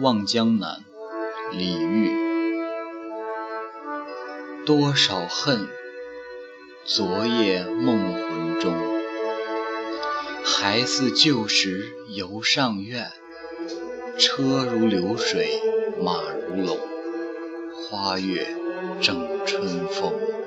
望江南李煜。多少恨昨夜梦魂中。还似旧时游上苑车如流水马如龙。花月正春风。